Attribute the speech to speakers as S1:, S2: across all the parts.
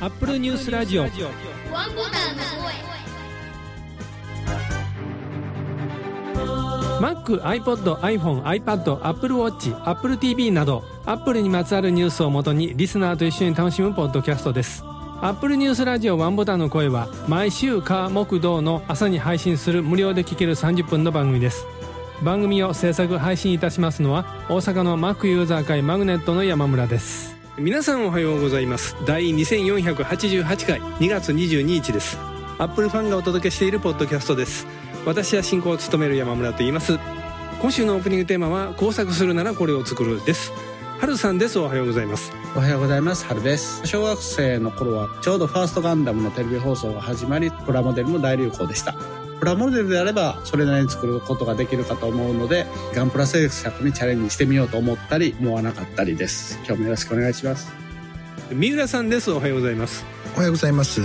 S1: アップルニュースラジオ
S2: ワンボタンの声
S1: Mac、iPod、iPhone、iPad、Apple Watch、Apple TV など Apple にまつわるニュースをもとにリスナーと一緒に楽しむポッドキャストです。アップルニュースラジオワンボタンの声は毎週火木道の朝に配信する無料で聴ける30分の番組です。番組を制作配信いたしますのは大阪の Mac ユーザー会マグネットの山村です。皆さんおはようございます。第2488回2月22日です。アップルファンがお届けしているポッドキャストです。私は進行を務める山村と言います。今週のオープニングテーマは工作するならこれを作るです。春さんです。おはようございます。
S3: おはようございます。春です。小学生の頃は、ちょうどファーストガンダムのテレビ放送が始まり、プラモデルも大流行でした。プラモデルであれば、それなりに作ることができるかと思うので、ガンプラ製作にチャレンジしてみようと思ったり、思わなかったりです。今日もよろしくお願いします。
S1: 三浦さんですおはようございます
S4: おはようございます。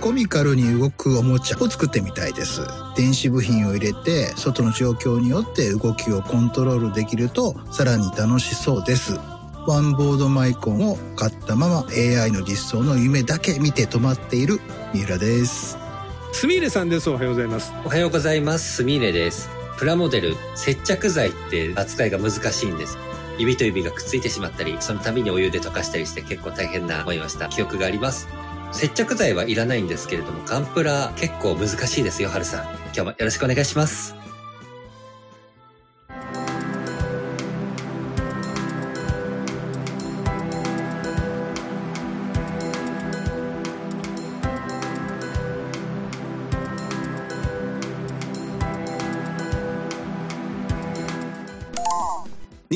S4: コミカルに動くおもちゃを作ってみたいです。電子部品を入れて、外の状況によって動きをコントロールできると、さらに楽しそうです。ワンボードマイコンを買ったまま AI の実装の夢だけ見て止まっている三浦です。
S1: すみれさんですおはようございます
S5: おはようございます。すみれです。プラモデル、接着剤って扱いが難しいんです。指と指がくっついてしまったり、その度にお湯で溶かしたりして結構大変な思いをした記憶があります。接着剤はいらないんですけれども、ガンプラ結構難しいですよ、はるさん。今日もよろしくお願いします。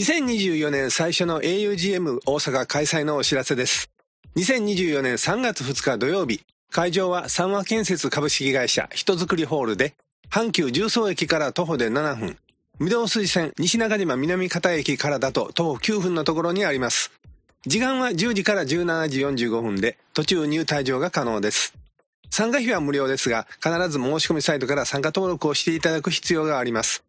S6: 2024年最初の augm 大阪開催のお知らせです。2024年3月2日土曜日、会場は三和建設株式会社人づくりホールで、阪急重曹駅から徒歩で7分、御堂筋線西中島南片駅からだと徒歩9分のところにあります。時間は10時から17時45分で、途中入退場が可能です。参加費は無料ですが、必ず申し込みサイトから参加登録をしていただく必要があります。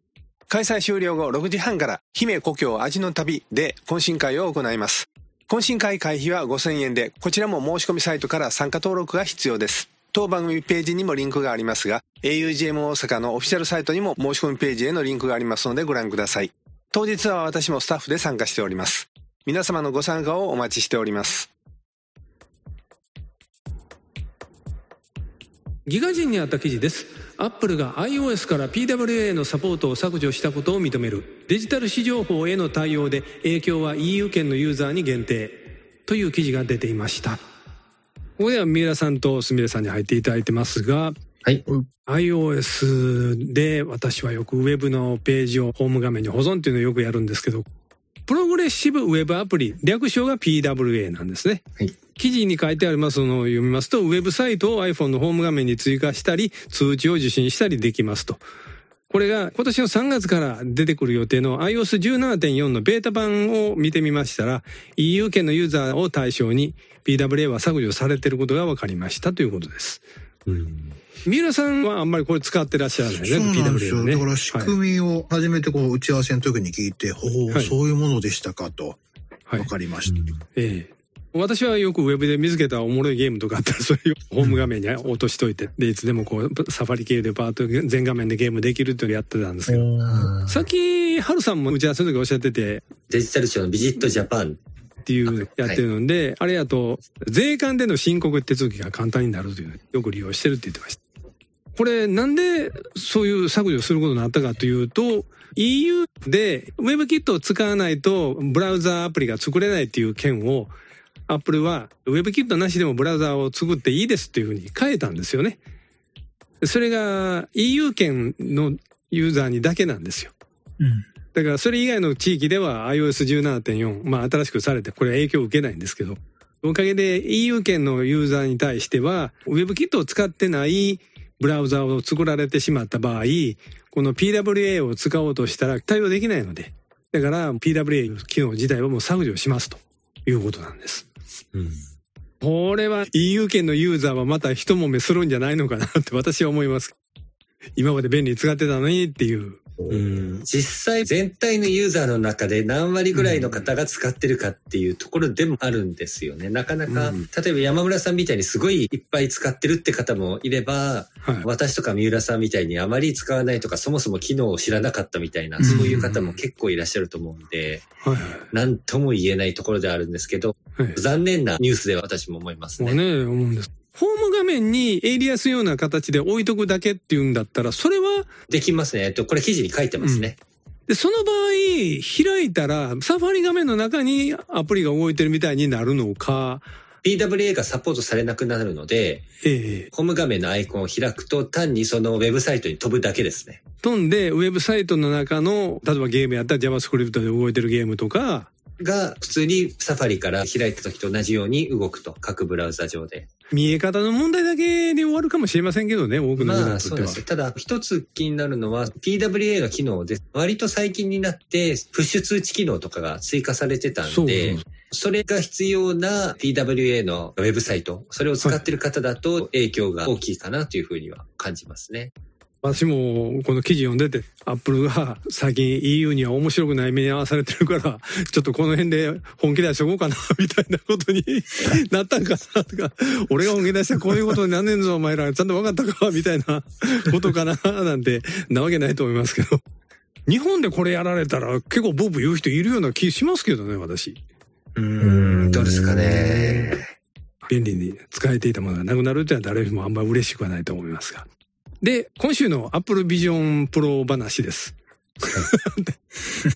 S6: 開催終了後6時半から、姫故郷味の旅で懇親会を行います。懇親会会費は5000円で、こちらも申し込みサイトから参加登録が必要です。当番組ページにもリンクがありますが、augm 大阪のオフィシャルサイトにも申し込みページへのリンクがありますのでご覧ください。当日は私もスタッフで参加しております。皆様のご参加をお待ちしております。
S1: ギガ人にあった記事です。アップルが iOS から PWA のサポートを削除したことを認める。デジタル市場法への対応で影響は EU 圏のユーザーに限定。という記事が出ていました。ここでは三浦さんとすみれさんに入っていただいてますが、
S5: はい。
S1: iOS で私はよくウェブのページをホーム画面に保存っていうのをよくやるんですけど、プログレッシブウェブアプリ、略称が PWA なんですね。
S5: はい。
S1: 記事に書いてありますのを読みますと、ウェブサイトを iPhone のホーム画面に追加したり、通知を受信したりできますと。これが今年の3月から出てくる予定の iOS17.4 のベータ版を見てみましたら、EU 圏のユーザーを対象に PWA は削除されていることが分かりましたということです。三浦さんはあんまりこれ使ってらっしゃらないね、
S4: そうなんですよ。
S1: ね。
S4: だから仕組みを初めてこう打ち合わせの時に聞いて、ほう、
S1: はい
S4: そういうものでしたかと、
S1: はい
S4: わかりました。
S1: ええ私はよくウェブで見つけたおもろいゲームとかあったらそれをホーム画面に落としといて、で、いつでもこう、サファリ系でパート全画面でゲームできるっていうのをやってたんですけど、さっき、ハルさんも打ち合わせの時おっしゃってて、
S5: デジタル庁のビジットジャパン。
S1: っていうやってるので、あれやと、税関での申告手続きが簡単になるという、よく利用してるって言ってました。これ、なんでそういう削除することになったかというと、EU で WebKit を使わないとブラウザアプリが作れないっていう件を、Apple は WebKit なしでもブラウザを作っていいですっていうふうに変えたんですよね。それが EU 圏のユーザーにだけなんですよ。
S4: うん
S1: だからそれ以外の地域では iOS17.4、まあ新しくされて、これは影響を受けないんですけど、おかげで EU 圏のユーザーに対しては、WebKit を使ってないブラウザを作られてしまった場合、この PWA を使おうとしたら対応できないので、だから PWA 機能自体はもう削除しますということなんです。
S5: うん。
S1: これは EU 圏のユーザーはまた一揉めするんじゃないのかなって私は思います。今まで便利に使ってたのにっていう。
S5: うん実際全体のユーザーの中で何割ぐらいの方が使ってるかっていうところでもあるんですよね。なかなか、
S1: うん
S5: 例えば山村さんみたいにすごいいっぱい使ってるって方もいれば、
S1: はい。
S5: 私とか三浦さんみたいにあまり使わないとか、そもそも機能を知らなかったみたいな、
S1: うん
S5: そういう方も結構いらっしゃると思うんで、
S1: はい。
S5: なんとも言えないところではあるんですけど、
S1: はい。
S5: 残念なニュースでは私も思いますね。
S1: ね、思うんです。ホーム画面にエイリアスような形で置いとくだけっていうんだったら、それは、
S5: できますね。えっと、これ記事に書いてますね。
S1: で、その場合、開いたら、 Safari 画面の中にアプリが動いてるみたいになるのか、
S5: PWA がサポートされなくなるので、
S1: ええ
S5: ホーム画面のアイコンを開くと単にそのウェブサイトに飛ぶだけですね。
S1: 飛んで、ウェブサイトの中の、例えばゲームやったら JavaScript で動いてるゲームとか、
S5: が普通にサファリから開いた時と同じように動くと。各ブラウザ上で。
S1: 見え方の問題だけで終わるかもしれませんけどね、多くのユーザー
S5: まあ
S1: にとっては。
S5: そうです。ただ一つ気になるのは PWA の機能で割と最近になってプッシュ通知機能とかが追加されてた
S1: そうん
S5: で、それが必要な PWA のウェブサイト、それを使ってる方だと影響が大きいかなというふうには感じますね。
S1: 私もこの記事読んでて、アップルが最近 EU には面白くない目に合わされてるから、ちょっとこの辺で本気出しておこうかな、みたいなことに なったんかな、とか、俺が本気出したらこういうことになんねんぞ、お前ら。ちゃんと分かったか、みたいなことかな、なんて、なわけないと思いますけど。日本でこれやられたら結構ボブ言う人いるような気しますけどね、私。
S5: うーん、どうですかね。
S1: 便利に使えていたものがなくなるっていうのは誰もあんまり嬉しくはないと思いますが。で、今週の Apple Vision Pro 話です。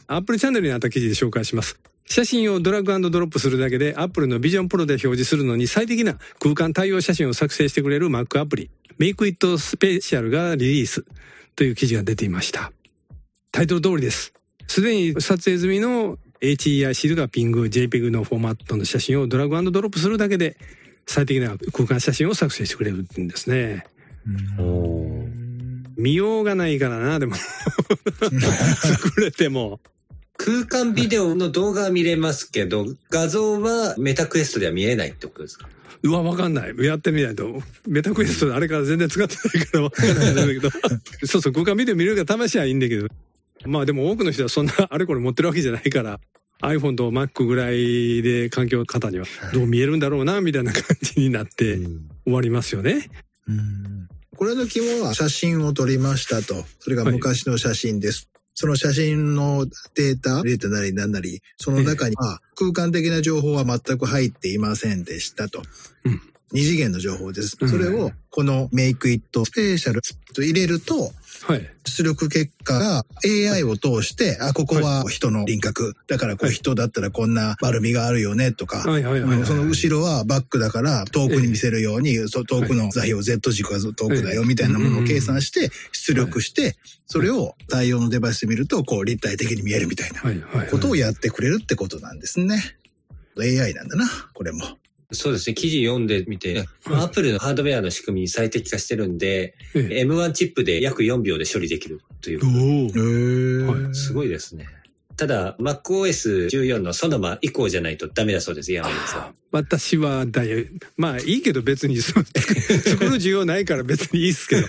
S1: Apple チャンネルにあった記事で紹介します。写真をドラッグドロップするだけで Apple の Vision Pro で表示するのに最適な空間対応写真を作成してくれる Mac アプリ Make It Special がリリースという記事が出ていました。タイトル通りです。すでに撮影済みの HEI シールがピング JPEG のフォーマットの写真をドラッグドロップするだけで最適な空間写真を作成してくれるんですね。見ようがないからな、でも。作れても。
S5: 空間ビデオの動画は見れますけど、画像はメタクエストでは見えないってことですか？
S1: うわ、わかんない。やってみないと。メタクエストであれから全然使ってないからわかんないんだけど。そうそう、空間ビデオ見れるから試しはいいんだけど。まあでも多くの人はそんなあれこれ持ってるわけじゃないから、iPhone と Mac ぐらいで環境方にはどう見えるんだろうな、みたいな感じになって終わりますよね。
S4: うんこれの肝は写真を撮りましたと。それが昔の写真です。その写真のデータ、データなり何なり、その中には空間的な情報は全く入っていませんでしたと。
S1: うん
S4: 二次元の情報です。
S1: うん
S4: それをこの Make It Special と入れると、
S1: はい。
S4: 出力結果が AI を通して、あ、ここは人の輪郭。だからこう人だったらこんな丸みがあるよねとか、
S1: はいはいはいはい。
S4: その後ろはバックだから遠くに見せるように、遠くの座標 Z 軸が遠くだよみたいなものを計算して出力して、それを対応のデバイスで見るとこう立体的に見えるみたいな
S1: はいはい。
S4: ことをやってくれるってことなんですね。AI なんだな、これも。
S5: そうですね。記事読んでみて、アップルのハードウェアの仕組みに最適化してるんで、
S1: ええ
S5: M1 チップで約4秒で処理できるという。
S1: お
S4: へ
S1: ー
S4: ー
S1: はい
S5: すごいですね。ただ、MacOS14 のソノマ以降じゃないとダメだそうです、山口さん。
S1: 私はだいまあいいけど別にそう作る 需要ないから別にいいですけど。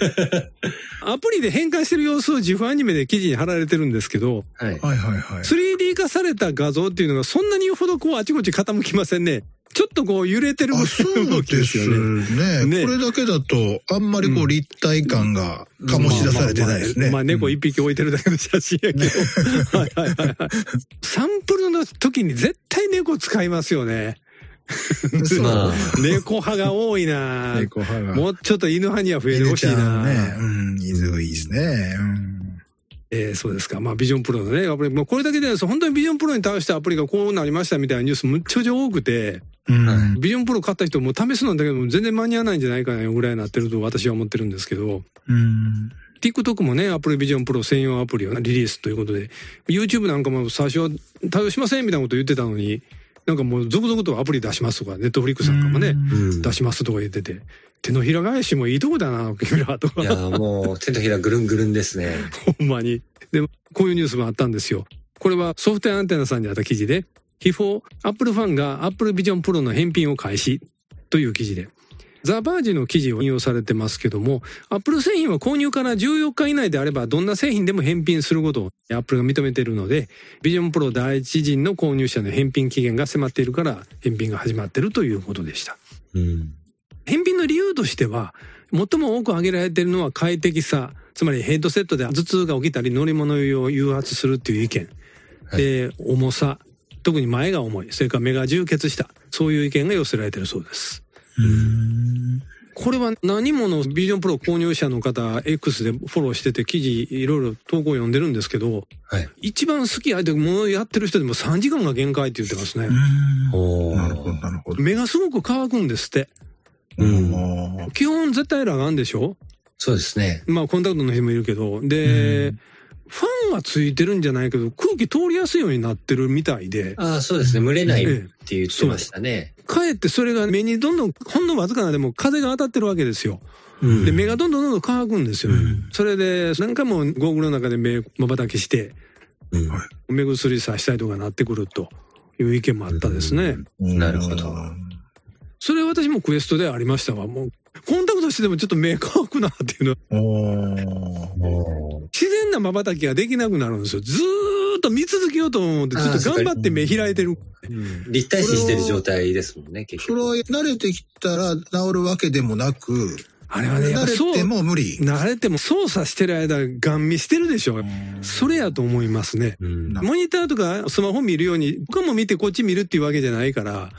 S1: アプリで変換してる様子を自負アニメで記事に貼られてるんですけど、
S5: はい。
S4: はいはいはい。
S1: 3D 化された画像っていうのがそんなにほどこうあちこち傾きませんね。ちょっとこう揺れてる
S4: あ、そう
S1: 動き
S4: です
S1: よね。
S4: ね。
S1: ね
S4: これだけだと、あんまりこ
S1: う
S4: 立体感が醸し出されてないですね。
S1: まあまあ猫一匹置いてるだけの写真やけど。は いはいはいはい。サンプルの時に絶対猫使いますよね。猫派が多いな
S4: 猫派が。
S1: もうちょっと犬派には増えてほしいな、
S4: んね。うん、いずいいですね。うん。
S1: えーそうですか。まあ、ビジョンプロのね、アプリ、もうこれだけで、本当にビジョンプロに対してアプリがこうなりましたみたいなニュースむっちゃくちゃ多くて、
S4: うん。
S1: ビジョンプロ買った人も試すなんだけども全然間に合わないんじゃないかなぐらいになってると私は思ってるんですけど、
S4: うん。
S1: TikTok もね、アプリビジョンプロ専用アプリをリリースということで、YouTube なんかも最初は対応しませんみたいなこと言ってたのに、なんかもう続々とアプリ出しますとか、 Netflix なんかもね、
S5: うん
S1: 出しますとか言ってて、手のひら返しもいいとこだな、君らとか
S5: い。や、もう手のひらぐるんぐるんですね。
S1: ほんまに。で、こういうニュースもあったんですよ。これはソフトウェアアンテナさんにあった記事で、悲報、Apple ファンが Apple Vision Pro の返品を開始という記事で、ザ・バージの記事を引用されてますけども、 Apple 製品は購入から14日以内であれば、どんな製品でも返品することを Apple が認めているので、ビジョンプロ第一陣の購入者の返品期限が迫っているから、返品が始まっているということでした。うん、返品の理由としては、最も多く挙げられているのは快適さ、つまりヘッドセットで頭痛が起きたり乗り物を誘発するっていう意見。で、重さ。特に前が重い。それから目が充血した。そういう意見が寄せられているそうです。これは何ものビジョンプロ購入者の方 X でフォローしてて記事いろいろ投稿読んでるんですけど、はい、一番好き相手ものやってる人でも3時間が限界って言ってますね。
S4: なるほど、なるほど。
S1: 目がすごく乾くんですって。基本絶対裸眼でしょ？
S5: そうですね。
S1: まあコンタクトの人もいるけど、で、ファンがついてるんじゃないけど、空気通りやすいようになってるみたいで。
S5: ああ、そうですね。蒸れないって言ってましたね。
S1: かえってそれが目にどんどん、ほんのわずかなでも風が当たってるわけですよ。うん、で、目がどんどんどんどん乾くんですよ。うん、それで、何回もゴーグルの中で目瞬きして、うん、目薬さしたりとかなってくるという意見もあったですね。
S5: なるほど。
S1: それ私もクエストでありましたわ。もう、コンタクトしてでもちょっと目乾くなっていうの。自然な瞬きができなくなるんですよ。ずーっと見続けようと思って、ちょっと頑張って目開いてる。
S5: うん、立体視してる状態ですもんね、結
S4: 局。それは慣れてきたら治るわけでもなく、
S1: あれはね、
S4: 慣れても無理。
S1: 慣れても操作してる間、ガン見してるでしょ。それやと思いますね。モニターとかスマホ見るように、他も見てこっち見るっていうわけじゃないから、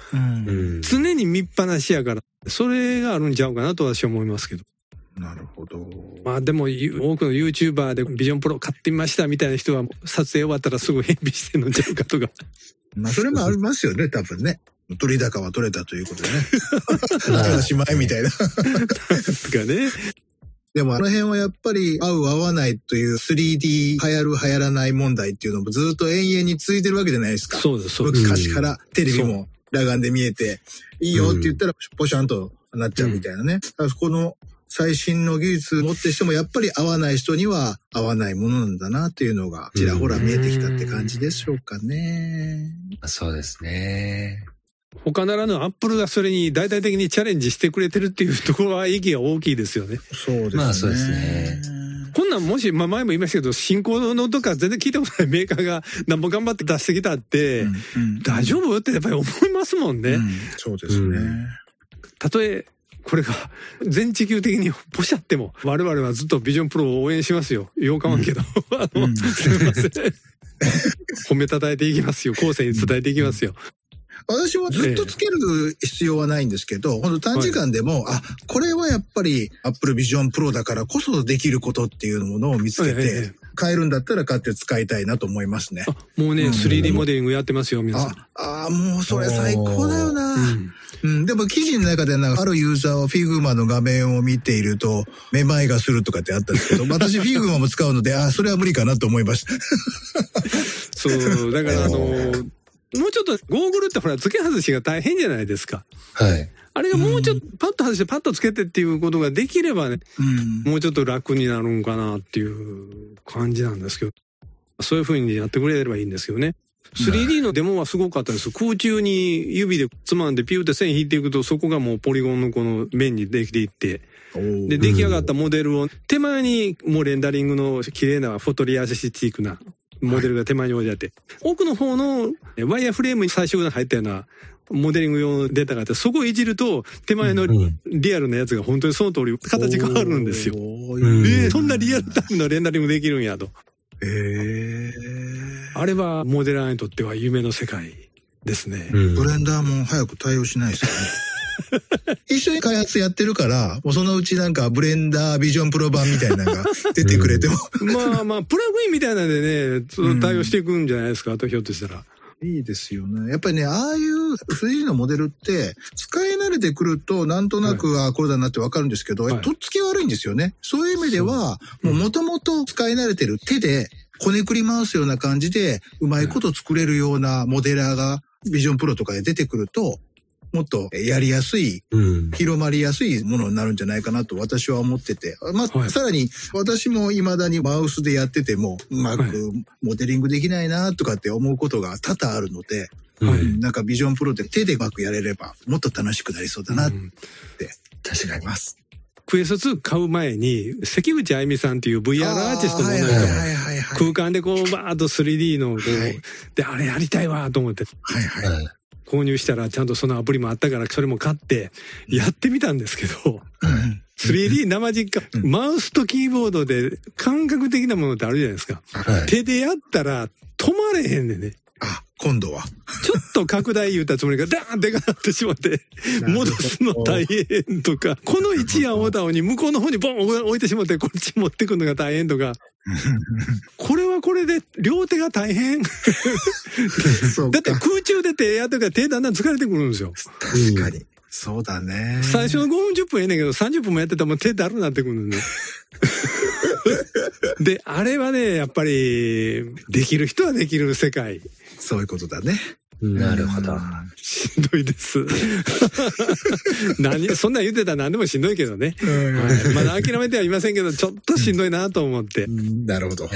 S1: 常に見っぱなしやから、それがあるんちゃうかなと私は思いますけど。
S4: なるほど。
S1: まあでも、多くの YouTuber でビジョンプロ買ってみましたみたいな人は、撮影終わったらすぐ返品してんのちゃうかとか。
S4: まあそれもありますよね、多分ね。取り高は取れたということでね。おしまいみたいな。か
S1: ね。
S4: でもあの辺はやっぱり合う合わないという 3D 流行る流行らない問題っていうのもずっと永遠に続いてるわけじゃないですか。
S1: そうです、そうです。
S4: 昔からテレビも裸眼で見えて、いいよって言ったらポシャンとなっちゃうみたいなね。うん、この最新の技術を持ってしてもやっぱり合わない人には合わないものなんだなっていうのがちらほら見えてきたって感じでしょうかね。
S5: そうですね。
S1: 他ならぬアップルがそれに大々的にチャレンジしてくれてるっていうところは意義が大きいですよね。
S4: そうですね。
S5: まあそうですね。
S1: こんなんもし、まあ前も言いましたけど、進行のとか全然聞いたことないメーカーが何も頑張って出してきたって、うんうん、大丈夫ってやっぱり思いますもんね。うん、
S4: そうですね。
S1: たとえ、これが全地球的にポシャっても、我々はずっとビジョンプロを応援しますよ。ようかまんけど。あの、すみません。褒めたたえていきますよ。後世に伝えていきますよ。
S4: 私はずっとつける必要はないんですけど、本当短時間でも、はい、あ、これはやっぱり Apple Vision Pro だからこそできることっていうものを見つけて、買えるんだったら買って使いたいなと思いますね。
S1: もうね、うん、3D モデリングやってますよ、皆さん。
S4: ああ、もうそれ最高だよな。うん、うん、でも記事の中でなんか、あるユーザーは Figma の画面を見ていると、めまいがするとかってあったんですけど、私 Figma も使うので、ああ、それは無理かなと思いました。
S1: そう、だからあのーもうちょっとゴーグルってほら付け外しが大変じゃないですか。
S5: はい。
S1: あれがもうちょっとパッと外してパッとつけてっていうことができればね、うん、もうちょっと楽になるんかなっていう感じなんですけど、そういう風にやってくれればいいんですよね。3D のデモはすごかったです。空中に指でつまんでピューって線引いていくとそこがもうポリゴンのこの面にできていって、で、出来上がったモデルを手前にもうレンダリングの綺麗なフォトリアシティックなモデルが手前に置いてあって、奥の方のワイヤーフレームに最初から入ったようなモデリング用のデータがあって、そこをいじると、手前のリアルなやつが本当にその通り形変わるんですよ。えー、そんなリアルタイムのレンダリングできるんやと。
S4: えー、
S1: あれはモデラーにとっては夢の世界ですね。
S4: ブレンダーも早く対応しないですよね。一緒に開発やってるから、もうそのうちなんか Blender Vision Pro 版みたいなのが 出てくれても。
S1: まあまあ、プラグインみたいなんでね、その対応していくんじゃないですか、うん、とひょっとしたら。
S4: いいですよね。やっぱりね、ああいう 3D のモデルって、使い慣れてくると、なんとなく、はこれだなってわかるんですけど、はい、とっつき悪いんですよね。そういう意味では、もう元々使い慣れてる手で、こねくり回すような感じで、うまいこと作れるようなモデラーが、ビジョンプロとかで出てくると、もっとやりやすい、うん、広まりやすいものになるんじゃないかなと私は思ってて。まあ、はい、さらに私も未だにマウスでやってても、うまくモデリングできないなとかって思うことが多々あるので、
S1: はい。
S4: うんなんかビジョンプロで手でうまくやれればもっと楽しくなりそうだなって。
S1: うん。
S5: 確か
S4: ます。
S1: クエスト2買う前に、関口あゆみさんっていう VR アーティストの女の人が
S4: はいはいはいはいはい。
S1: 空間でこうバーッと 3D のこう、
S4: はい。
S1: で、あれやりたいわと思って。
S4: はい。はい。
S5: はい
S1: 購入したらちゃんとそのアプリもあったからそれも買ってやってみたんですけど、
S4: うん
S1: 3D 生実家、
S4: うん
S1: マウスとキーボードで感覚的なものってあるじゃないですか。
S5: はい。
S1: 手でやったら止まれへんねんね。
S4: あ、今度は。
S1: ちょっと拡大言うたつもりがダーンでかなってしまって、戻すの大変とか、この一夜をたおに向こうの方にボン置いてしまってこっち持ってくるのが大変とか、これはこれで両手が大変。
S4: そう
S1: だって
S4: か。
S1: 空中で手やってるから手だんだん疲れてくるんですよ。
S4: 確かに。そうだね。
S1: 最初の5分10分ええねんけど30分もやってたらもう手だるなってくるんね。で、あれはね、やっぱり、できる人はできる世界。
S4: そういうことだね。
S5: なるほど。
S1: しんどいです。何、そんなん言ってたら何でもしんどいけどね。まだ諦めてはいませんけど、ちょっとしんどいなと思って。
S4: なるほど。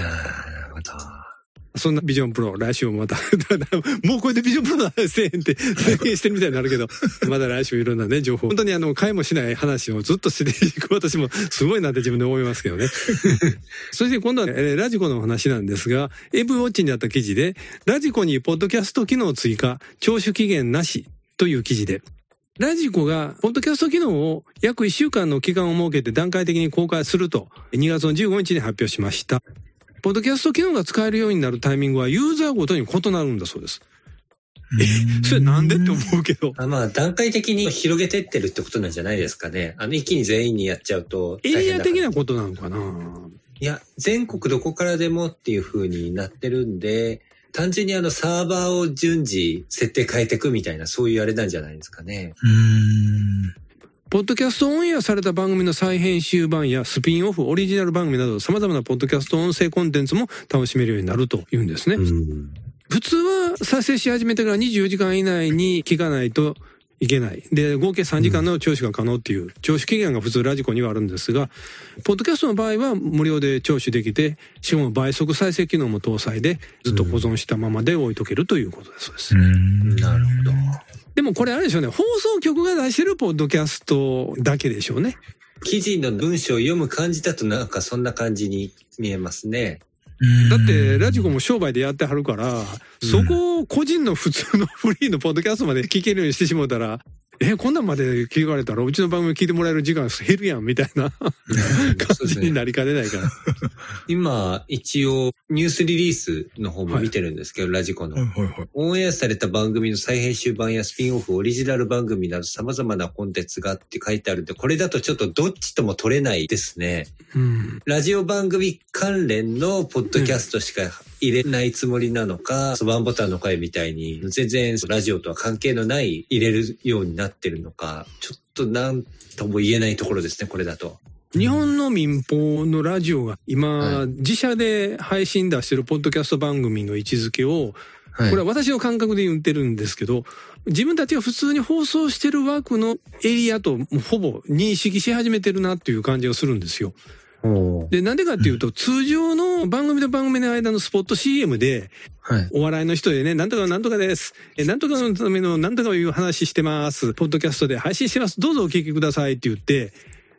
S1: そんなビジョンプロ、来週もまた、もうこれでビジョンプロの話せえへんって宣言してるみたいになるけど、まだ来週いろんなね、情報。本当にあの、買いもしない話をずっとしていく私もすごいなって自分で思いますけどね。そして今度は、えーラジコの話なんですが、エブウォッチにあった記事で、ラジコにポッドキャスト機能追加、聴取期限なしという記事で、ラジコが、ポッドキャスト機能を約1週間の期間を設けて段階的に公開すると、2月の15日に発表しました。ポッドキャスト機能が使えるようになるタイミングはユーザーごとに異なるんだそうです。え、それなんでって思うけど。
S5: あまあ、段階的に広げてってるってことなんじゃないですかね。あの、一気に全員にやっちゃうと
S1: エ。リア的なことなのかない
S5: や、全国どこからでもっていう風になってるんで、単純にあのサーバーを順次設定変えていくみたいな、そういうあれなんじゃないですかね。
S4: うん。
S1: ポッドキャストオンエアされた番組の再編集版やスピンオフ、オリジナル番組など様々なポッドキャスト音声コンテンツも楽しめるようになるというんですね。
S5: うん。
S1: 普通は再生し始めてから24時間以内に聞かないといけない。で、合計3時間の聴取が可能っていう、聴取期限が普通ラジコにはあるんですが、ポッドキャストの場合は無料で聴取できて、しかも倍速再生機能も搭載で、ずっと保存したままで置いとけるということだそうです。
S5: なるほど。
S1: でもこれあれでしょうね、放送局が出してるポッドキャストだけでしょうね。
S5: 記事の文章を読む感じだとなんかそんな感じに見えますね。
S1: だって、ラジコも商売でやってはるから、そこを個人の普通のフリーのポッドキャストまで聞けるようにしてしもうたら、え、こんなんまで聞かれたら、うちの番組聞いてもらえる時間減るやん、みたいな感じになりかねないから。
S5: 今、一応、ニュースリリースの方も見てるんですけど、ラジコの。
S4: はいはいはい。
S5: オンエアされた番組の再編集版やスピンオフ、オリジナル番組など様々なコンテンツがって書いてあるんで、これだとちょっとどっちとも取れないですね。
S1: うん。
S5: ラジオ番組関連のポッドキャストしか入れないつもりなのか、ワンボタンの声みたいに全然ラジオとは関係のない入れるようになってるのか、ちょっとなんとも言えないところですね、これだと。
S1: 日本の民放のラジオが今、
S5: は
S1: 自社で配信出してるポッドキャスト番組の位置づけを、
S5: は
S1: これは私の感覚で言ってるんですけど、自分たちが普通に放送してる枠のエリアとほぼ認識し始めてるなっていう感じがするんですよ。で、なんでかっていうと、通常の番組と番組の間のスポット CM で、
S5: はい。
S1: お笑いの人でね、なんとかなんとかです。え、なんとかのためのなんとかいう話してます。ポッドキャストで配信してます。どうぞお聞きくださいって言って、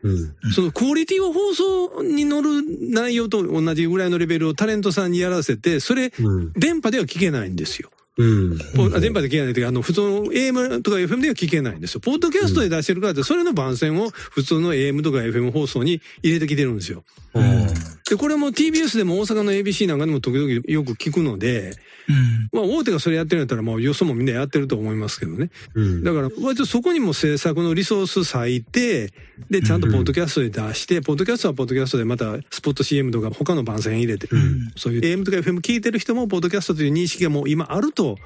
S5: うん。
S1: そのクオリティを放送に乗る内容と同じぐらいのレベルをタレントさんにやらせて、それ、
S5: うん。
S1: 電波では聞けないんですよ。
S5: うん。
S1: 電波で聞けないというか、あの、普通の AM とか FM では聞けないんですよ。ポッドキャストで出してるからって、それの番宣を普通の AM とか FM 放送に入れてきてるんですよ。で、これも TBS でも大阪の ABC なんかでも時々よく聞くので、
S4: うん。
S1: まあ大手がそれやってるんやったら、まあよそもみんなやってると思いますけどね。
S5: うん。
S1: だから、割とそこにも制作のリソース割いて、で、ちゃんとポッドキャストで出して、ポッドキャストはポッドキャストでまたスポット CM とか他の番宣入れて、
S5: ん
S1: そういう AM とか FM 聞いてる人もポッドキャストという認識がもう今あると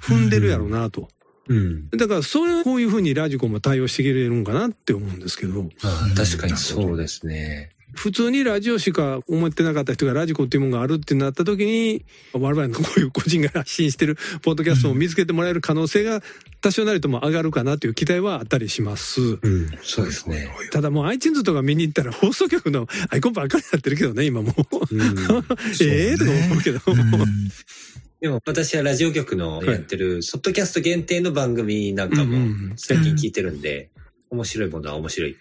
S1: 踏んでるやろうなと。
S5: うん。
S1: だから、それ、こういうふうにラジコも対応していけれるんかなって思うんですけど。
S5: ああ確かにそうですね。
S1: 普通にラジオしか思ってなかった人がラジコっていうものがあるってなった時に、我々のこういう個人が発信してるポッドキャストを見つけてもらえる可能性が多少なりとも上がるかなという期待はあったりします。
S5: うん、そうですね。
S1: ただもう iTunes とか見に行ったら放送局のアイコンばっかりになってるけどね、今もう。
S5: うん、
S1: ええとか思うけど。
S4: うん
S5: でも私はラジオ局のやってる、ソッドキャスト限定の番組なんかも最近聞いてるんで、面白いものは面白い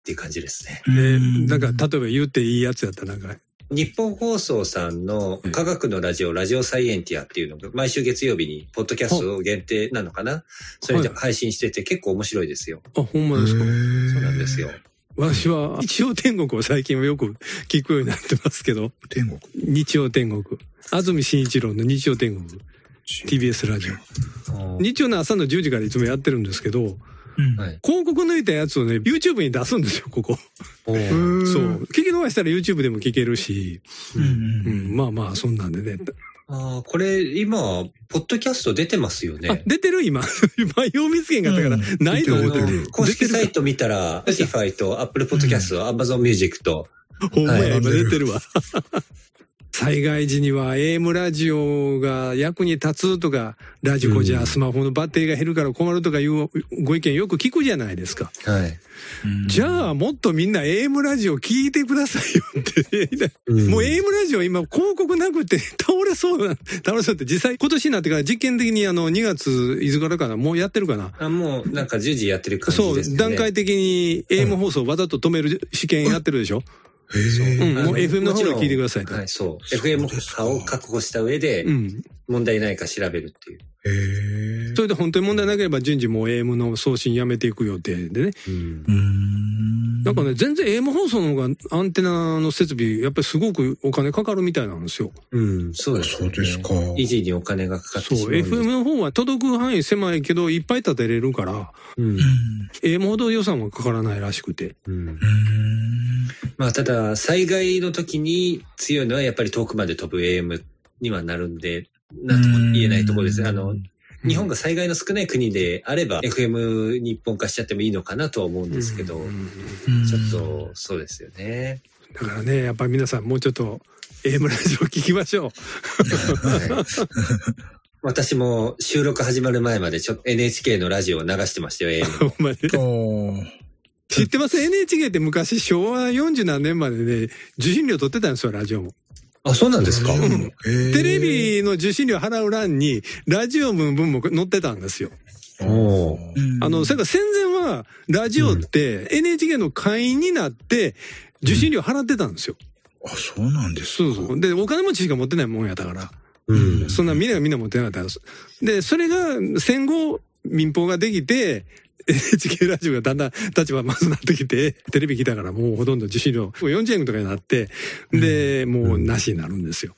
S5: っていう感じですね。
S1: で、なんか例えば言っていいやつやったらなんか、
S5: 日本放送さんの科学のラジオ、ラジオサイエンティアっていうのが毎週月曜日にポッドキャスト限定なのかな？それで配信してて結構面白いですよ。
S1: あ、ほんまですか？
S5: そうなんですよ。
S1: 私は日曜天国を最近はよく聞くようになってますけど、
S4: 天国。
S1: 日曜天国。安住紳一郎の日曜天国。TBS ラジオ。日曜の朝の10時からいつもやってるんですけど。広告抜いたやつをね、YouTube に出すんですよ、ここ。そう。聞き逃したら YouTube でも聞けるし、
S4: うん
S1: まあまあ、そんなんでね。
S5: あーこれ今、ポッドキャスト出てますよ
S1: あ
S5: ね、。
S1: 出てる？今。今、よう見つけんかったから、
S4: うん
S1: ないと思ってる。
S5: 公式サイト見たら、Spotify と Apple Podcast、Amazon Music と、
S1: ほんまや、
S5: はい
S1: 今出てるわ。災害時には AM ラジオが役に立つとか、ラジコじゃスマホのバッテリーが減るから困るとかいうご意見よく聞くじゃないですか。
S5: はい。
S1: じゃあもっとみんな AM ラジオ聞いてくださいよって。もう AM ラジオ今広告なくて倒れそうな、倒れそうって実際今年になってから実験的にあの2月いつからかなもうやってるかな？
S5: あ、もうなんか順次やってる感
S1: そう
S5: じですね。、
S1: 段階的に AM 放送をわざと止める試験やってるでしょ？
S4: へえ。
S1: うん、もう FM の方で聞いてくださいと。
S5: はい、そう。FM 波を確保した上で
S1: う、ん。
S5: 問題ないか調べるっていう。
S4: へえ。
S1: それで本当に問題なければ順次もう AM の送信やめていく予定でね。
S5: うん。
S1: なんかね、全然 AM 放送の方がアンテナの設備、やっぱりすごくお金かかるみたいなんですよ。
S5: うん、そうです、
S4: そうですか。
S5: 維持にお金がかかってし
S1: そう、
S5: まうんで
S1: FM の方は届く範囲狭いけど、いっぱい立てれるから、
S5: うん
S4: うん。
S1: AM ほど予算はかからないらしくて。
S5: うん。まあ、ただ、災害の時に強いのはやっぱり遠くまで飛ぶ AM にはなるんで、なんとも言えないところです。あの、日本が災害の少ない国であれば、FM に一本化しちゃってもいいのかなとは思うんですけど、
S1: うん。
S4: うん
S5: ちょっと、そうですよね。
S1: だからね、やっぱり皆さんもうちょっと AM ラジオ聞きましょ
S5: はい 私も収録始まる前までちょっと NHK のラジオを流してましたよ、
S1: う。
S5: AM
S1: 知ってます ?NHK って昔昭和40何年までね、受信料取ってたんですよ、ラジオも。
S5: あ、そうなんですか？
S4: うん。
S1: テレビの受信料払う欄に、ラジオの分も載ってたんですよ。あの、それから戦前は、ラジオって NHK の会員になって、受信料払ってたんですよ。
S4: あ、そうなんです
S1: そうそう。で、お金持ちしか持ってないもんやったから。
S5: うん。
S1: そんなみんながみんな持ってなかったんです。で、それが戦後民放ができて、NHK ラジオがだんだん立場まずなってきて、テレビ来たからもうほとんど受信料40円とかになって、で、もうなしになるんですよ。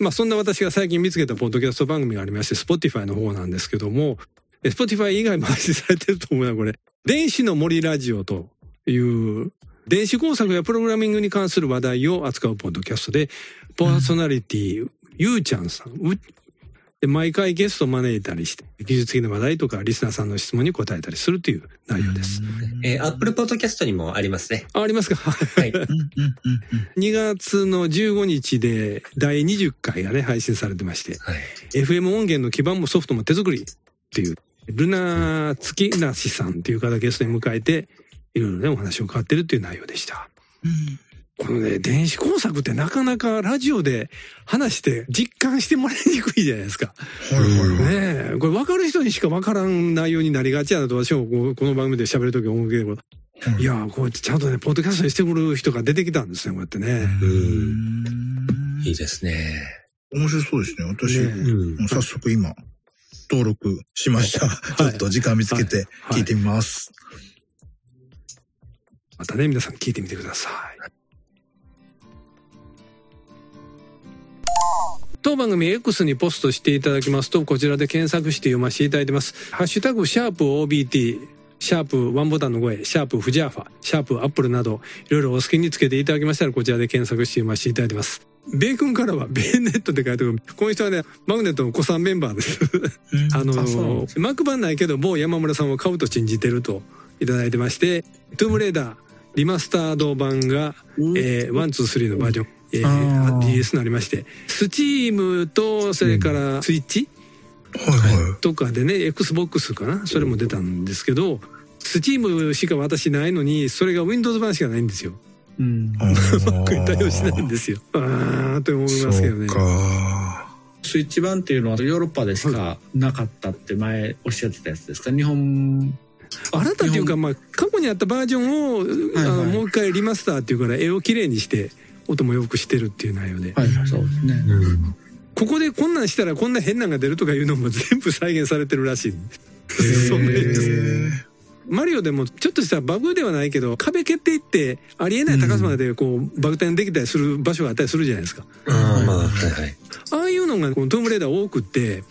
S1: まあそんな私が最近見つけたポッドキャスト番組がありまして、Spotify の方なんですけども、え Spotify 以外も配信されてると思うな、これ。電子の森ラジオという、電子工作やプログラミングに関する話題を扱うポッドキャストで、パーソナリティ、ゆうちゃんさん、うで毎回ゲストを招いたりして、技術的な話題とかリスナーさんの質問に答えたりするという内容です。
S5: えー、Apple Podcast にもありますね。
S1: あ、ありますか？
S5: はい。
S4: うんうんうんうん
S1: 2月の15日で第20回がね、配信されてまして、
S5: はい。
S1: FM 音源の基盤もソフトも手作りっていう、ルナ月梨さんっていう方ゲストに迎えて、いろいろね、お話を伺ってるっていう内容でした。
S4: うん
S1: このね、電子工作ってなかなかラジオで話して実感してもらいにくいじゃないですか。
S4: はいはいはい。
S1: ねえ、これ分かる人にしか分からん内容になりがちやなと私もこの番組で喋るとき思うけど、いや、こうやってちゃんとね、ポッドキャストにしてくる人が出てきたんですね、こうやってね。
S4: うん
S5: いいですね。
S4: 面白そうですね。私、
S1: ね
S4: 早速今、登録しました。ちょっと時間見つけて
S1: はい
S4: 聞いてみます。
S1: またね、皆さん聞いてみてください。当番組 X にポストしていただきますと、こちらで検索して読ませていただいてます。ハッシュタグ、シャープ OBT、シャープワンボタンの声、シャープフジャーファ、シャープ Apple など、いろいろお好きにつけていただきましたら、こちらで検索して読ませていただいてます。ベイ君からは、ベイネットって書いてある。この人はね、マグネットの子さんメンバーです。
S4: うん
S1: あの
S4: そう
S1: マーク版ないけど、某山村さんを買うと信じてるといただいてまして、トゥームレーダー、リマスタード版が、えー、123のバージョン、え
S4: あー。
S1: DS になりましてスチームとそれからスイッチ？
S4: はいはい。
S1: とかでね XBOX かな？それも出たんですけどスチームしか私ないのにそれが Windows 版しかないんですよ。
S3: うん。
S1: これ対応しないんですよ。あー。と思いますけどね。
S4: そう。か。
S3: スイッチ版っていうのはヨーロッパでしかなかったって前おっしゃってたやつですか？日本。
S1: 新たっていうか、まあ、過去にあったバージョンを、
S3: はい。
S1: あのもう一回リマスターっていうから絵をきれいにして音もよくしてるっていう内容で、
S3: はいそうですね。
S5: うん。
S1: ここでこんなんしたらこんな変なんが出るとかいうのも全部再現されてるらしい。そんなやつマリオでもちょっとしたバグではないけど壁蹴っていってありえない高さまでこうバグ転できたりする場所があったりするじゃないですか。
S5: ああ、まあ、はいはい。
S1: ああいうのがこのトームレーダー多くって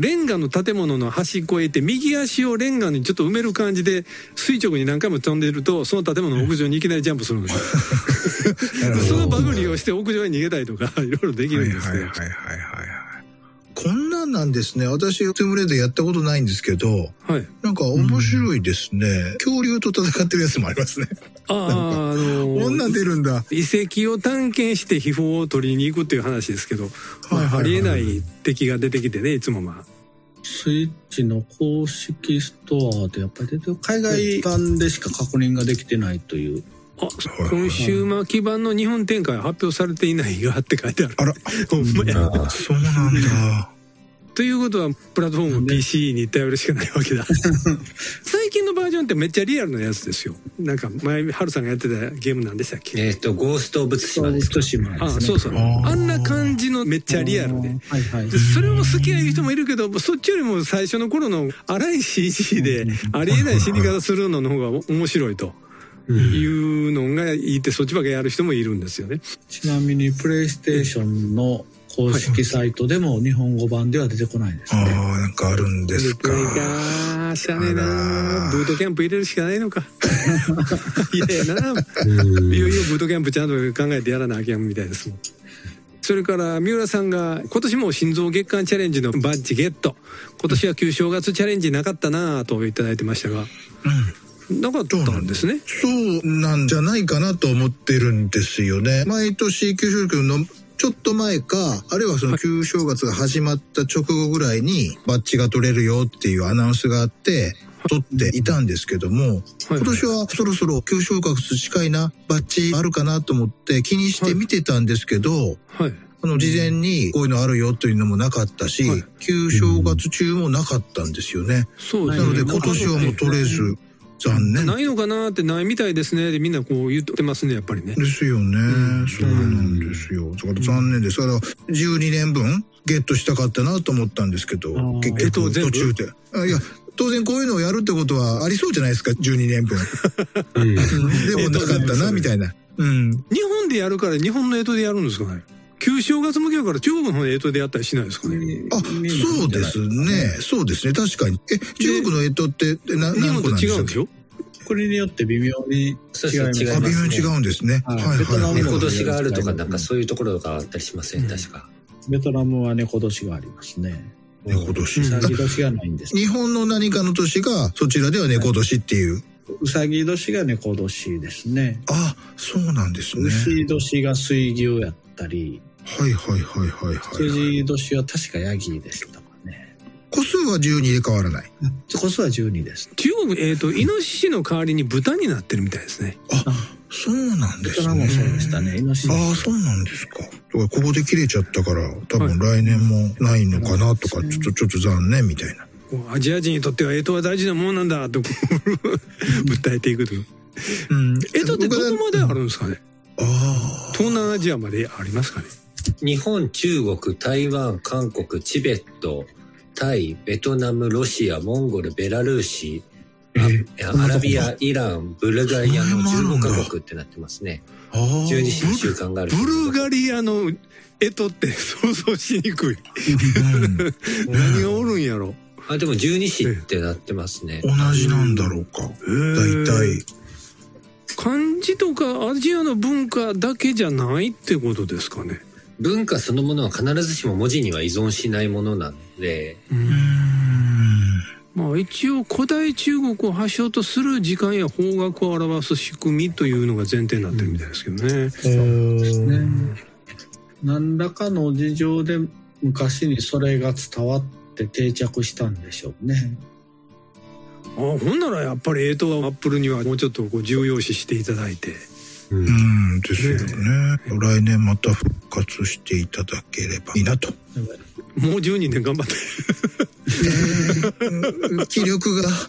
S1: レンガの建物の端っこへ行って右足をレンガにちょっと埋める感じで垂直に何回も飛んでいるとその建物の屋上にいきなりジャンプするんですよ。そのして屋上へ逃げたりとか いろいろできるんですね
S4: はいはいはいはいはいはい。こんなんなんですね。私、トゥームレーダーやったことないんですけど、
S1: はい
S4: なんか面白いですね。恐竜と戦ってるやつもありますね。
S1: ああ あの
S4: こんなん出るんだ。
S1: 遺跡を探検して秘宝を取りに行くっていう話ですけど、まあ
S4: はいはいはい
S1: ありえない敵が出てきてねいつもまあ
S3: スイッチの公式ストアでやっぱり出てる海外版でしか確認ができてないという
S1: あ今週末基盤の日本展開発表されていないがって書いてある。
S4: あら、
S1: ほんまや。
S5: あ
S4: そうなんだ。
S1: ということはプラットフォーム PC に頼るしかないわけだ。最近のバージョンってめっちゃリアルなやつですよ。なんか前ハルさんがやってたゲームなんでしたっけ？
S5: えっ、と、ゴースト・オブ・ツシマですか。
S3: 島
S1: あそうそう。
S4: あ
S1: んな感じのめっちゃリアルで。
S3: はいはい。
S1: でそれを好きな人もいるけどそっちよりも最初の頃の荒い CG でありえない死に方するのの方が面白いというのがいいってそっちばっかやる人もいるん。ですよね。
S3: ちなみにプレイステーションの公式サイトでも日本語版では出てこないです
S4: ああ、
S3: ね
S4: なんかあるんですか。
S1: いやー。しゃあねえ
S4: あ
S1: な
S4: ら
S1: ブートキャンプ入れるしかないのか。いやいやな
S5: うん。
S1: いよいよブートキャンプちゃんと考えてやらなあきゃんみたいですもん。それから三浦さんが今年も心臓月間チャレンジのバッジゲット。今年は旧正月チャレンジなかったなぁといただいてましたがなかったんですね。
S4: そうなんじゃないかなと思ってるんですよね。毎年旧正月のちょっと前か、あるいはその旧正月が始まった直後ぐらいにバッジが取れるよっていうアナウンスがあって、取っていたんですけども、
S1: はい
S4: 今年はそろそろ旧正月近いな、バッジあるかなと思って気にして見てたんですけど、
S1: はい。
S4: あの、事前にこういうのあるよというのもなかったし、
S1: はい。
S4: 旧正月中もなかったんですよね。
S1: そうですね。
S4: なので今年はもう取れず、残念。
S1: ないのかなってないみたいですねでみんなこう言ってますねやっぱりね
S4: ですよね、
S1: ん
S4: そうなんですよ。だから残念です。だから12年分ゲットしたかったなと思ったんですけど結
S1: えっと
S4: 局途中で。あいや、当然こういうのをやるってことはありそうじゃないですか、12年分。
S5: うん
S4: でもなかったな、みたいな。うん。
S1: 日本でやるから日本の干支でやるんですかね？旧正月向けやから中国の方で干支でやったりしないですかね？
S4: あ、そうですね。そうですね。確かに。え、中国の干支って何個なんでし
S1: 違うんでしょ？
S3: 国によって微妙に違います
S5: そうですね違い
S4: あ、
S5: ます
S4: 微妙に違うんですね。
S3: は
S4: はいいはいはい。
S5: 猫年があるとか、なんかそういうところがあったりしません確か？
S3: ベトナムは猫年がありますね
S4: 猫年。
S3: うさぎ年がないんです
S4: 日本の何かの年が、そちらでは猫年っていう。
S3: うさぎ年が猫年ですね
S4: あ、そうなんですね。
S3: 牛年が水牛やったり
S4: はいはいはいはいはい。
S3: 羊年は確かヤギでしたかね
S4: 個数は12で変わらない。
S3: こそは12です
S1: 中国えっ、とイノシシの代わりに豚になってるみたいですね
S4: そうなんですね。
S3: もそうでしたねイノシシ
S4: ああ、そうなんですか。だからここで切れちゃったから、多分来年もないのかなとか、ちょっと、ちょっと残念みたいな。
S1: アジア人にとっては干支は大事なものなんだと 訴えていくという
S4: うん。
S1: 干支ってどこまであるんですかね
S4: あ
S1: 東南アジアまでありますかね
S5: 日本、中国、台湾、韓国、チベット、タイ、ベトナム、ロシア、モンゴル、ベラルーシ、あアラビア、イラン、ブルガリアの15カ国ってなってますね。
S4: あ。ああ。
S5: 12日の習慣がある
S1: ブルガリアの干支って想像しにくい
S4: うん
S1: 何がおるんやろ
S5: あ、でも12子ってなってますね。
S4: 同じなんだろうか。大体。
S1: 漢字とかアジアの文化だけじゃないってことですかね
S5: 文化そのものは必ずしも文字には依存しないものなので、
S4: うーん。
S1: まあ一応古代中国を発祥とする時間や方角を表す仕組みというのが前提になってるみたいですけどね。
S4: そうです
S3: ね。何らかの事情で昔にそれが伝わって定着したんでしょうね。
S1: あほんならやっぱりええとアップルにはもうちょっとこう重要視していただいて。
S4: うん、ですよね。来年また復活していただければいいなと。
S1: もう12年頑張って。
S4: 気力が。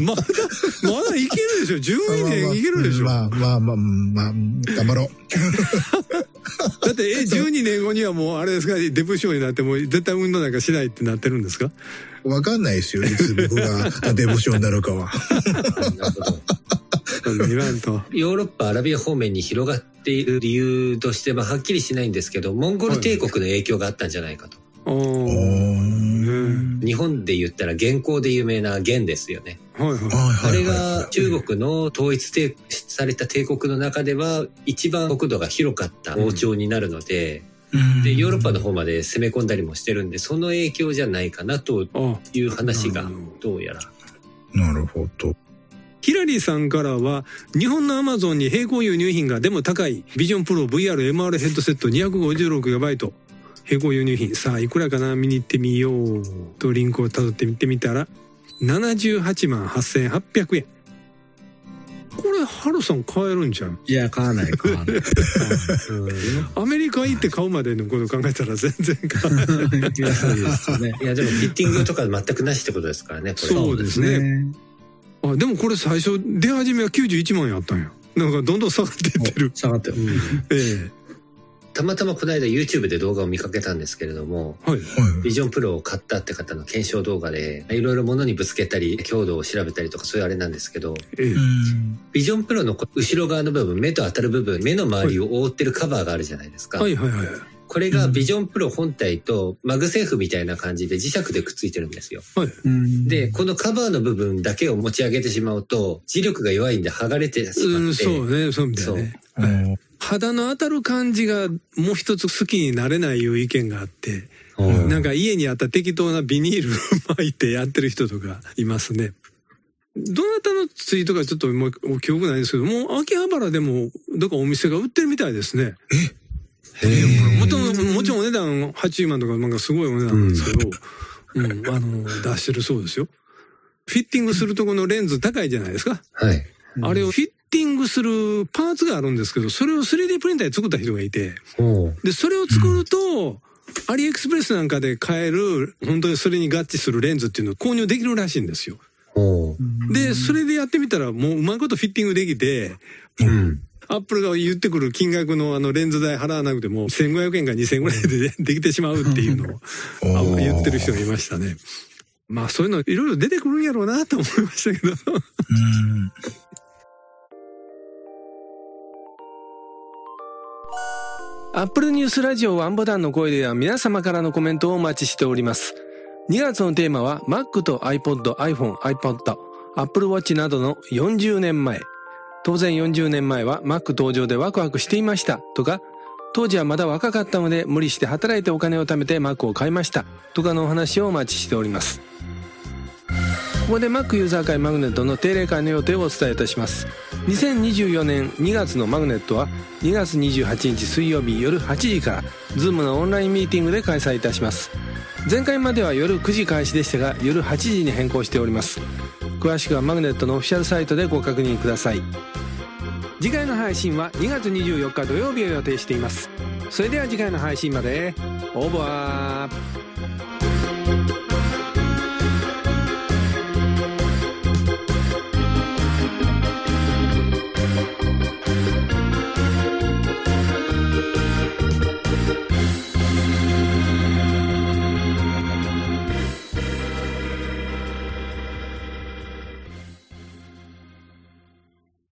S1: まだまだいけるでしょ。12年いけるでしょ。
S4: まあまあまあまあ頑張ろう。
S1: だってえ12年後にはもうあれですか？デブ賞になっても絶対運動なんかしないってなってるんですか？
S4: わかんないですよいつ僕がデブ賞になるかは なるほど
S5: ヨーロッパアラビア方面に広がっている理由としてははっきりしないんですけどモンゴル帝国の影響があったんじゃないかと。日本で言ったら元寇で有名な元ですよね。はいはい、あれが中国の統一された帝国の中では一番国土が広かった王朝になるので、でヨーロッパの方まで攻め込んだりもしてるんでその影響じゃないかなという話がどうやら。
S4: なるほど。
S1: ヒラリーさんからは、日本のアマゾンに並行輸入品がでも高い、ビジョンプロ VRMR ヘッドセット 256GB 並行輸入品。さあ、いくらかな？見に行ってみよう。とリンクを辿って見てみたら、78万8800円。これ、ハルさん買えるんじゃん？
S3: いや、買わない、買わない。
S1: アメリカ行って買うまでのこと考えたら全然買わない。いや、
S5: そうですね。いや、でもフィッティングとか全くなしってことですからね、
S1: そうですね。あでもこれ最初出始めは91万やったんや。なんかどんどん下がっていってる。
S3: 下がってる、うん、
S5: ええたまたまこの間 YouTube で動画を見かけたんですけれども、はい、ビジョンプロを買ったって方の検証動画で、いろいろ物にぶつけたり、強度を調べたりとかそういうあれなんですけど、ええ、Vision Pro の後ろ側の部分、目と当たる部分、目の周りを覆ってるカバーがあるじゃないですか。はいはいはい。これが Vision Pro 本体と MagSafe みたいな感じで磁石でくっついてるんですよ。はい、で、このカバーの部分だけを持ち上げてしまうと、磁力が弱いんで剥がれてしまって。
S1: そうね、そうみたいね。はい肌の当たる感じがもう一つ好きになれないいう意見があって、なんか家にあった適当なビニール巻いてやってる人とかいますね。どなたのツイートかちょっともう記憶ないですけど、もう秋葉原でもどっかお店が売ってるみたいですね。え？もちろん、もちろんお値段80万とかなんかすごいお値段なんですけど、うん、うん、あの、出してるそうですよ。フィッティングするとこのレンズ高いじゃないですか。はい。あれをフィッティングするパーツがあるんですけど、それを 3D プリンターで作った人がいて、で、それを作ると、アリエクスプレスなんかで買える、本当にそれに合致するレンズっていうのを購入できるらしいんですよ。で、それでやってみたら、もううまいことフィッティングできて、うん、アップルが言ってくる金額のあのレンズ代払わなくても1500円か2000円ぐらいでできてしまうっていうのを言ってる人がいましたね。まあそういうのいろいろ出てくるんやろうなと思いましたけど。アップルニュースラジオワンボタンの声では皆様からのコメントをお待ちしております。2月のテーマは Mac と iPod、iPhone、iPod、Apple Watch などの40年前。当然40年前は Mac 登場でワクワクしていましたとか、当時はまだ若かったので無理して働いてお金を貯めて Mac を買いましたとかのお話をお待ちしております。ここで Mac ユーザー会マグネットの定例会の予定をお伝えいたします。2024年2月のマグネットは2月28日水曜日夜8時から Zoom のオンラインミーティングで開催いたします。前回までは夜9時開始でしたが夜8時に変更しております。詳しくはマグネットのオフィシャルサイトでご確認ください。次回の配信は2月24日土曜日を予定しています。それでは次回の配信までオーバー。